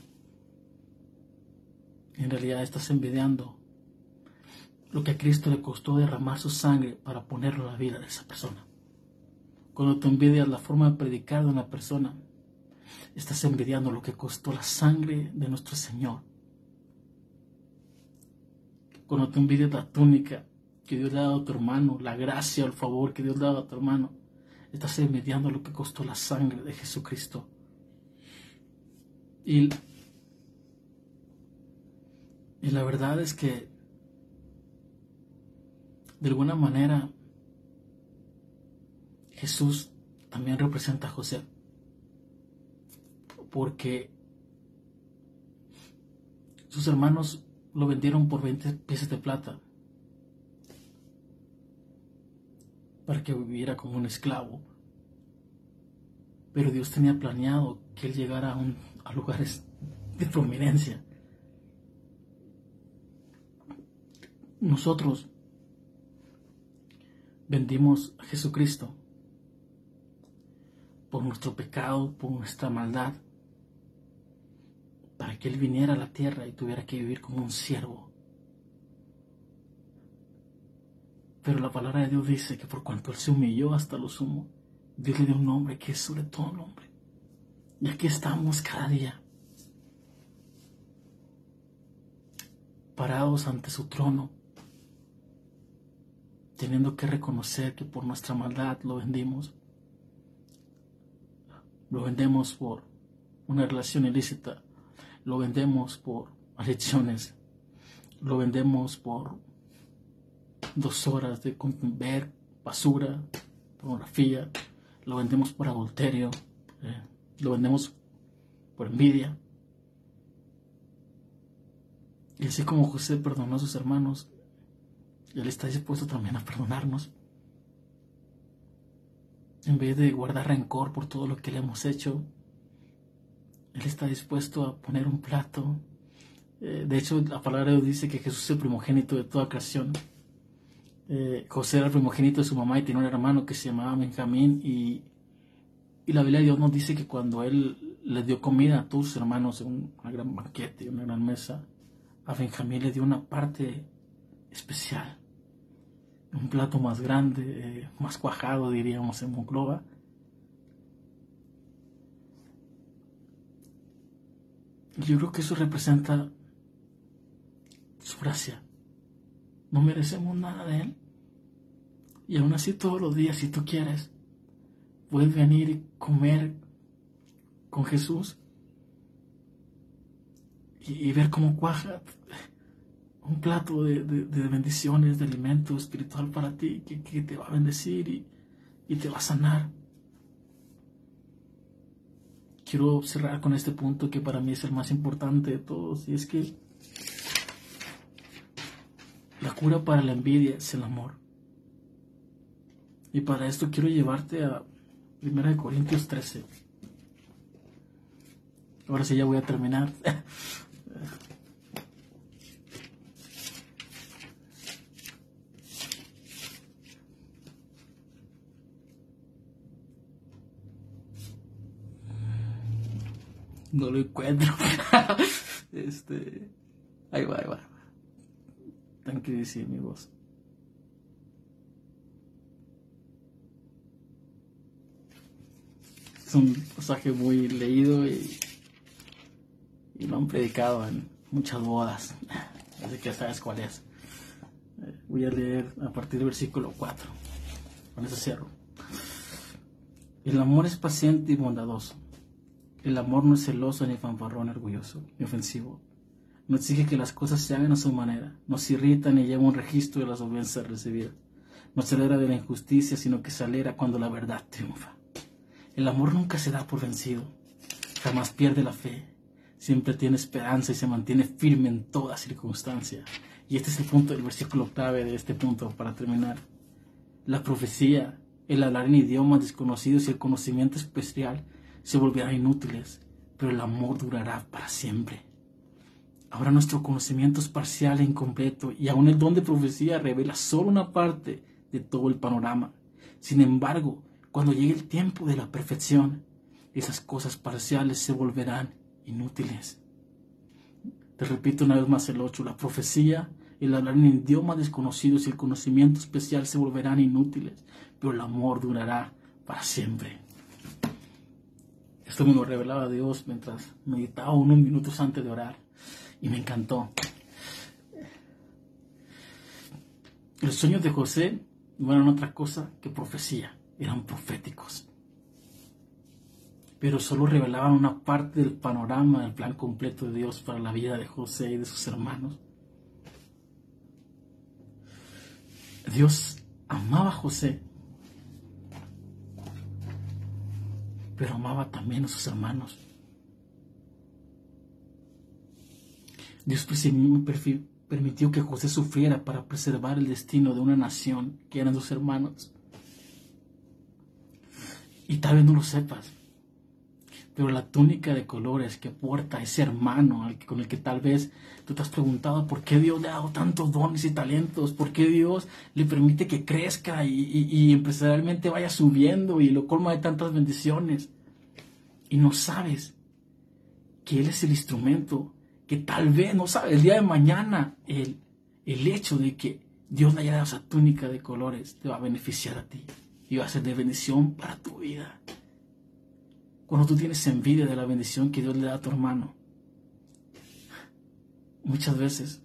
en realidad estás envidiando lo que a Cristo le costó derramar su sangre para ponerlo en la vida de esa persona. Cuando tú envidias la forma de predicar de una persona, estás envidiando lo que costó la sangre de nuestro Señor. Cuando tú envidias la túnica que Dios le ha dado a tu hermano, la gracia el favor que Dios le ha dado a tu hermano, estás envidiando lo que costó la sangre de Jesucristo. Y, y la verdad es que de alguna manera Jesús también representa a José. Porque sus hermanos lo vendieron por 20 piezas de plata para que viviera como un esclavo. Pero Dios tenía planeado que él llegara a, lugares de prominencia. Nosotros vendimos a Jesucristo por nuestro pecado, por nuestra maldad, para que Él viniera a la tierra y tuviera que vivir como un siervo. Pero la palabra de Dios dice que por cuanto Él se humilló hasta lo sumo, Dios le dio un nombre que es sobre todo nombre. Y aquí estamos cada día, parados ante su trono, teniendo que reconocer que por nuestra maldad lo vendimos lo vendemos por una relación ilícita, lo vendemos por adicciones, lo vendemos por dos horas de ver basura, pornografía, lo vendemos por adulterio, eh, lo vendemos por envidia. Y así como José perdonó a sus hermanos, Él está dispuesto también a perdonarnos en vez de guardar rencor por todo lo que le hemos hecho, Él está dispuesto a poner un plato. Eh, de hecho, la palabra de Dios dice que Jesús es el primogénito de toda creación. Eh, José era el primogénito de su mamá y tenía un hermano que se llamaba Benjamín y, y la Biblia de Dios nos dice que cuando Él le dio comida a todos sus hermanos en una gran banquete, una gran mesa, a Benjamín le dio una parte especial un plato más grande, eh, más cuajado, diríamos en Monclova. Yo creo que eso representa su gracia. No merecemos nada de Él. Y aún así todos los días, si tú quieres, puedes venir y comer con Jesús y, y ver cómo cuaja un plato de, bendiciones, de alimento espiritual para ti, que, te va a bendecir y, y te va a sanar. Quiero cerrar con este punto que para mí es el más importante de todos, y es que la cura para la envidia es el amor. Y para esto quiero llevarte a 1 Corintios 13. Ahora sí ya voy a terminar. No lo encuentro. este. Ahí va, ahí va. Decir mi voz. Es un pasaje muy leído y, y lo han predicado en muchas bodas. Así que ya sabes cuál es. Voy a leer a partir del versículo 4. Con eso cierro. El amor es paciente y bondadoso. El amor no es celoso ni fanfarrón orgulloso ni ofensivo. No exige que las cosas se hagan a su manera. No se irrita ni lleva un registro de las ofensas recibidas. No se alegra de la injusticia, sino que se alegra cuando la verdad triunfa. El amor nunca se da por vencido. Jamás pierde la fe. Siempre tiene esperanza y se mantiene firme en toda circunstancia. Y este es el punto del versículo clave de este punto para terminar. La profecía, el hablar en idiomas desconocidos y el conocimiento especial se volverán inútiles, pero el amor durará para siempre. Ahora nuestro conocimiento es parcial e incompleto y aún el don de profecía revela solo una parte de todo el panorama. Sin embargo, cuando llegue el tiempo de la perfección, esas cosas parciales se volverán inútiles. Te repito una vez más el 8, la profecía, el hablar en idiomas desconocidos y el conocimiento especial se volverán inútiles, pero el amor durará para siempre. Esto me lo revelaba Dios mientras meditaba unos minutos antes de orar y me encantó. Los sueños de José no eran otra cosa que profecía, eran proféticos. Pero solo revelaban una parte del panorama del plan completo de Dios para la vida de José y de sus hermanos. Dios amaba a José, pero amaba también a sus hermanos. Dios permitió que José sufriera para preservar el destino de una nación que eran sus hermanos. Y tal vez no lo sepas, pero la túnica de colores que porta ese hermano con el que tal vez tú te has preguntado por qué Dios le ha dado tantos dones y talentos, por qué Dios le permite que crezca y, y empresarialmente vaya subiendo y lo colma de tantas bendiciones. Y no sabes que Él es el instrumento que tal vez, no sabes, el día de mañana el, el hecho de que Dios le haya dado esa túnica de colores te va a beneficiar a ti y va a ser de bendición para tu vida. Cuando tú tienes envidia de la bendición que Dios le da a tu hermano, muchas veces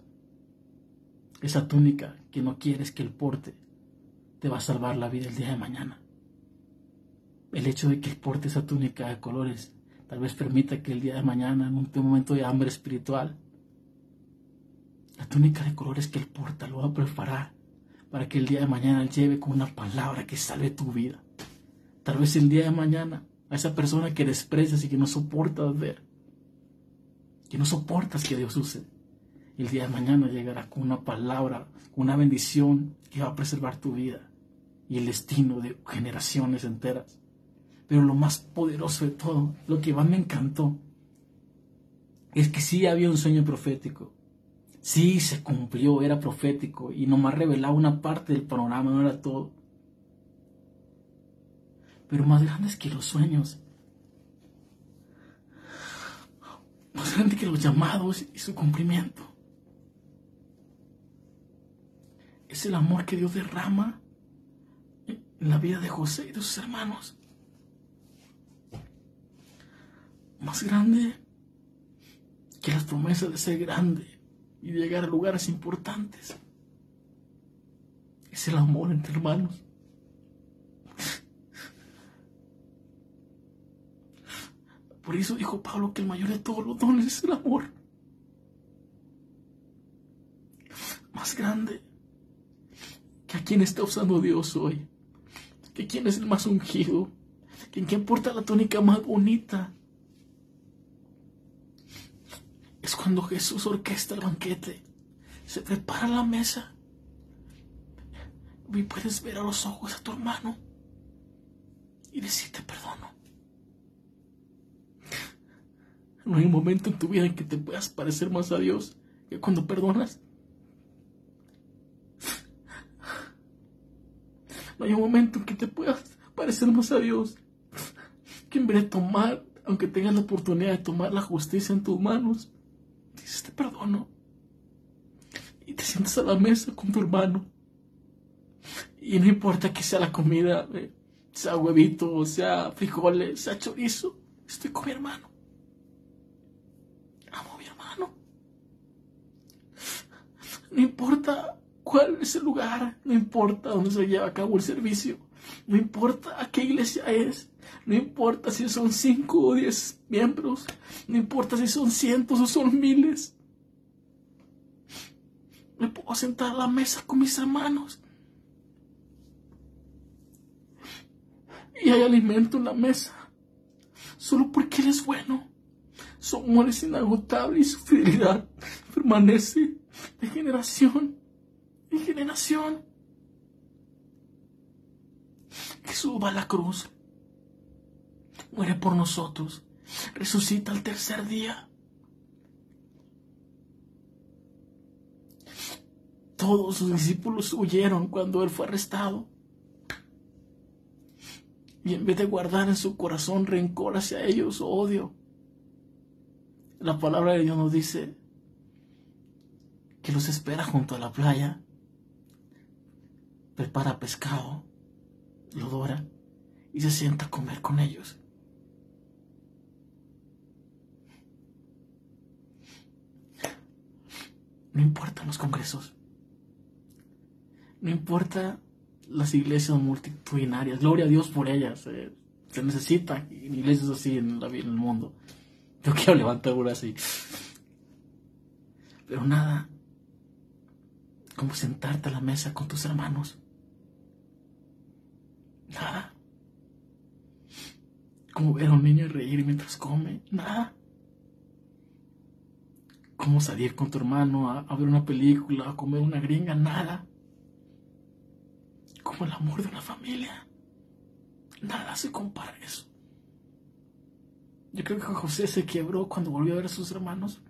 esa túnica que no quieres que él porte te va a salvar la vida el día de mañana. El hecho de que él porte esa túnica de colores tal vez permita que el día de mañana, en un momento de hambre espiritual, la túnica de colores que él porta lo va a preparar para que el día de mañana él lleve con una palabra que salve tu vida. Tal vez el día de mañana a esa persona que desprecias y que no soportas ver, que no soportas que Dios use. El día de mañana llegará con una palabra, una bendición que va a preservar tu vida y el destino de generaciones enteras. Pero lo más poderoso de todo, lo que más me encantó, es que sí había un sueño profético. Sí se cumplió, era profético y nomás revelaba una parte del panorama, no era todo pero más grandes que los sueños, más grande que los llamados y su cumplimiento. Es el amor que Dios derrama en la vida de José y de sus hermanos. Más grande que las promesas de ser grande y de llegar a lugares importantes. Es el amor entre hermanos. Por eso dijo Pablo que el mayor de todos los dones es el amor. Más grande que a quien está usando Dios hoy. Que quien es el más ungido. Que quien porta la túnica más bonita. Es cuando Jesús orquesta el banquete. Se prepara la mesa. Y puedes ver a los ojos a tu hermano. Y decirte perdono. No hay momento en tu vida en que te puedas parecer más a Dios que cuando perdonas. No hay un momento en que te puedas parecer más a Dios que en vez de tomar aunque tengas la oportunidad de tomar la justicia en tus manos, dices te perdono. Y te sientas a la mesa con tu hermano. Y no importa que sea la comida, eh, sea huevito, sea frijoles, sea chorizo, estoy con mi hermano. Amo a mi hermano. No importa cuál es el lugar, no importa dónde se lleva a cabo el servicio, no importa a qué iglesia es, no importa si son cinco o diez miembros, no importa si son cientos o son miles. Me puedo sentar a la mesa con mis hermanos. Y hay alimento en la mesa. Solo porque Él es bueno. Su amor es inagotable y su fidelidad permanece de generación en generación. Jesús va a la cruz, muere por nosotros, resucita al tercer día. Todos sus discípulos huyeron cuando él fue arrestado. Y en vez de guardar en su corazón rencor hacia ellos odio, la palabra de Dios nos dice que los espera junto a la playa prepara pescado, lo dora y se sienta a comer con ellos. No importan los congresos. No importa las iglesias multitudinarias. Gloria a Dios por ellas. Eh, se necesita iglesias así en, la, en el mundo. Yo quiero levantar una así. Pero nada como sentarte a la mesa con tus hermanos Nada. Como ver a un niño reír mientras come. Nada. Como salir con tu hermano a, ver una película, a comer una gringa. Nada. Como el amor de una familia. Nada se compara a eso. Yo creo que José se quebró cuando volvió a ver a sus hermanos.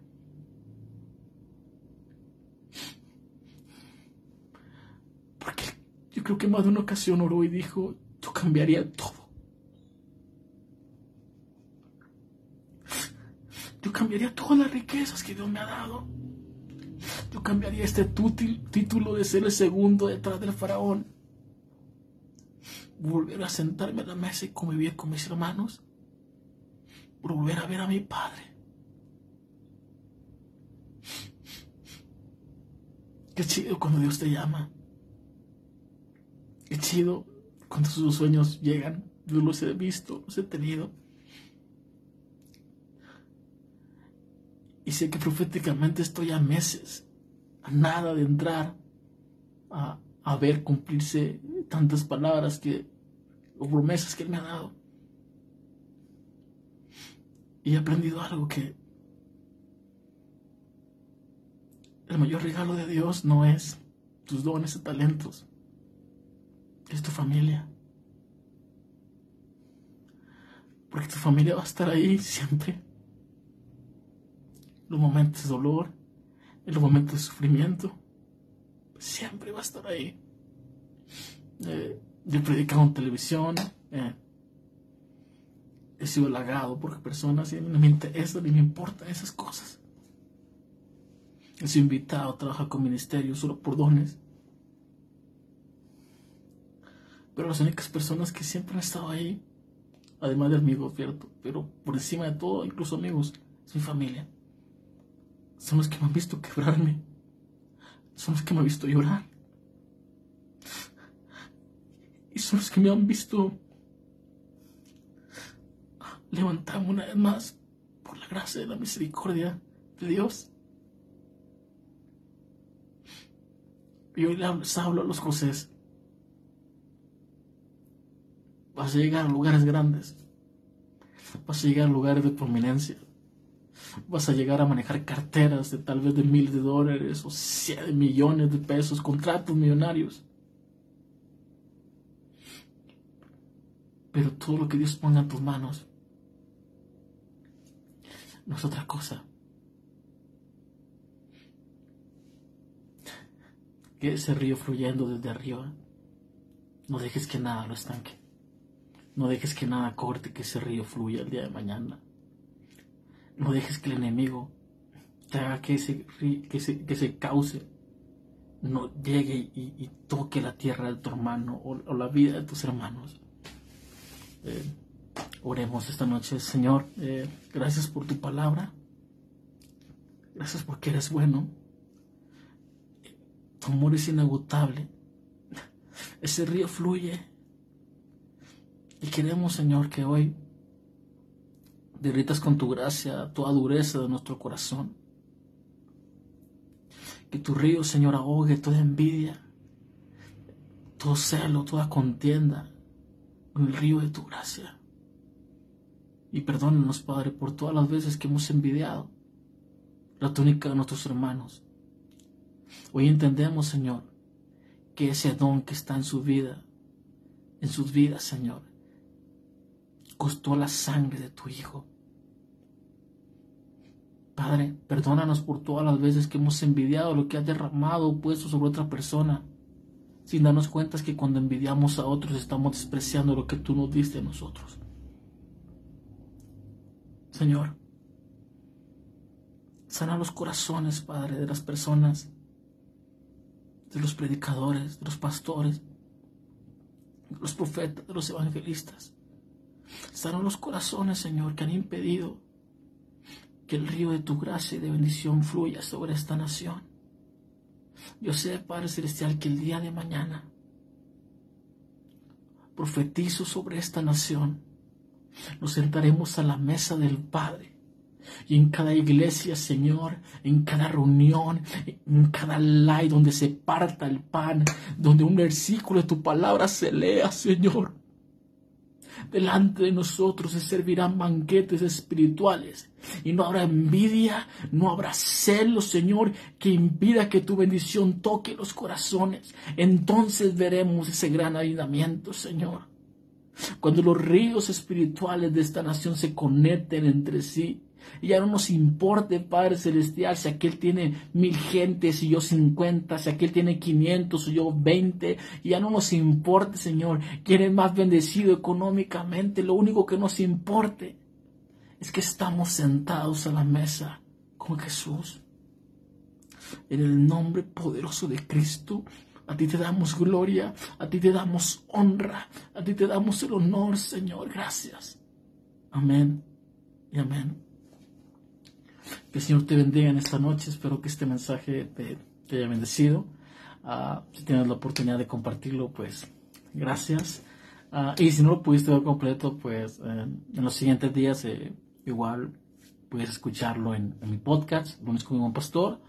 Porque yo creo que más de una ocasión oró y dijo, yo cambiaría todo. Yo cambiaría todas las riquezas que Dios me ha dado. Yo cambiaría este título de ser el segundo detrás del faraón. Volver a sentarme a la mesa y convivir con mis hermanos. Volver a ver a mi padre. Qué chido cuando Dios te llama. Qué chido cuando sus sueños llegan, yo los he visto, los he tenido. Y sé que proféticamente estoy a meses, a nada de entrar a, ver cumplirse tantas palabras que, o promesas que Él me ha dado. Y he aprendido algo que el mayor regalo de Dios no es tus dones y talentos, es tu familia. Porque tu familia va a estar ahí siempre. Los momentos de dolor, en los momentos de sufrimiento, siempre va a estar ahí. Eh, yo he predicado en televisión, eh, he sido halagado por personas y a mí no me ni me importan esas cosas. He sido invitado a trabajar con ministerio solo por dones. Pero las únicas personas que siempre han estado ahí, además de amigos, ¿cierto? Pero por encima de todo, incluso amigos, es mi familia. Son los que me han visto quebrarme. Son los que me han visto llorar. Y son los que me han visto levantarme una vez más por la gracia y la misericordia de Dios. Y hoy les hablo a los José Vas a llegar a lugares grandes. Vas a llegar a lugares de prominencia. Vas a llegar a manejar carteras de tal vez de miles de dólares o de millones de pesos, contratos millonarios. Pero todo lo que Dios ponga en tus manos no es otra cosa. Que ese río fluyendo desde arriba. No dejes que nada lo estanque. No dejes que nada corte que ese río fluya el día de mañana. No dejes que el enemigo te haga que ese, que se, cauce no llegue y, toque la tierra de tu hermano o, la vida de tus hermanos. Eh, oremos esta noche, Señor. Eh, gracias por tu palabra. Gracias porque eres bueno. Tu amor es inagotable. Ese río fluye. Y queremos, Señor, que hoy derritas con tu gracia toda dureza de nuestro corazón. Que tu río, Señor, ahogue toda envidia, todo celo, toda contienda en el río de tu gracia. Y perdónanos, Padre, por todas las veces que hemos envidiado la túnica de nuestros hermanos. Hoy entendemos, Señor, que ese don que está en su vida, en sus vidas, Señor, costó la sangre de tu Hijo. Padre, perdónanos por todas las veces que hemos envidiado lo que has derramado o puesto sobre otra persona, sin darnos cuenta que cuando envidiamos a otros estamos despreciando lo que tú nos diste a nosotros. Señor, Sana los corazones, Padre, de las personas, de los predicadores, de los pastores, de los profetas, de los evangelistas. Sana los corazones, Señor, que han impedido que el río de tu gracia y de bendición fluya sobre esta nación. Yo sé, Padre Celestial, que el día de mañana profetizo sobre esta nación. Nos sentaremos a la mesa del Padre y en cada iglesia, Señor, en cada reunión, en cada live donde se parta el pan, donde un versículo de tu palabra se lea, Señor. Delante de nosotros se servirán banquetes espirituales y no habrá envidia, no habrá celo, Señor, que impida que tu bendición toque los corazones. Entonces veremos ese gran ayudamiento, Señor. Cuando los ríos espirituales de esta nación se conecten entre sí, y ya no nos importe, Padre Celestial, si aquel tiene mil gentes y yo cincuenta, si aquel tiene quinientos y yo veinte. Y ya no nos importe, Señor, quién es más bendecido económicamente. Lo único que nos importe es que estamos sentados a la mesa con Jesús. En el nombre poderoso de Cristo, a ti te damos gloria, a ti te damos honra, a ti te damos el honor, Señor. Gracias. Amén y amén. Que el Señor te bendiga en esta noche. Espero que este mensaje te, haya bendecido. Ah, si tienes la oportunidad de compartirlo, pues gracias. Ah, y si no lo pudiste ver completo, pues eh, en los siguientes días eh, igual puedes escucharlo en, mi podcast, Lunes con un Pastor,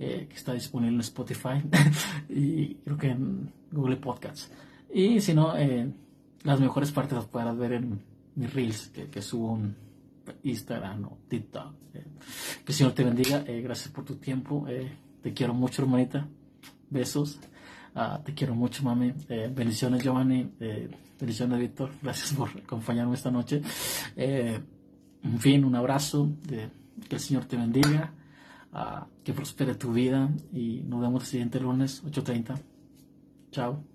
eh, que está disponible en Spotify y creo que en Google Podcasts. Y si no, las mejores partes las podrás ver en mis reels, que, que subo un, Instagram o TikTok. Eh, que el Señor te bendiga. Eh, gracias por tu tiempo. Eh, te quiero mucho, hermanita. Besos. Ah, te quiero mucho, mami. bendiciones, Giovanni. bendiciones, Víctor. Gracias por acompañarme esta noche. en fin, un abrazo. que el Señor te bendiga. Ah, que prospere tu vida. Y nos vemos el siguiente lunes, 8.30. Chao.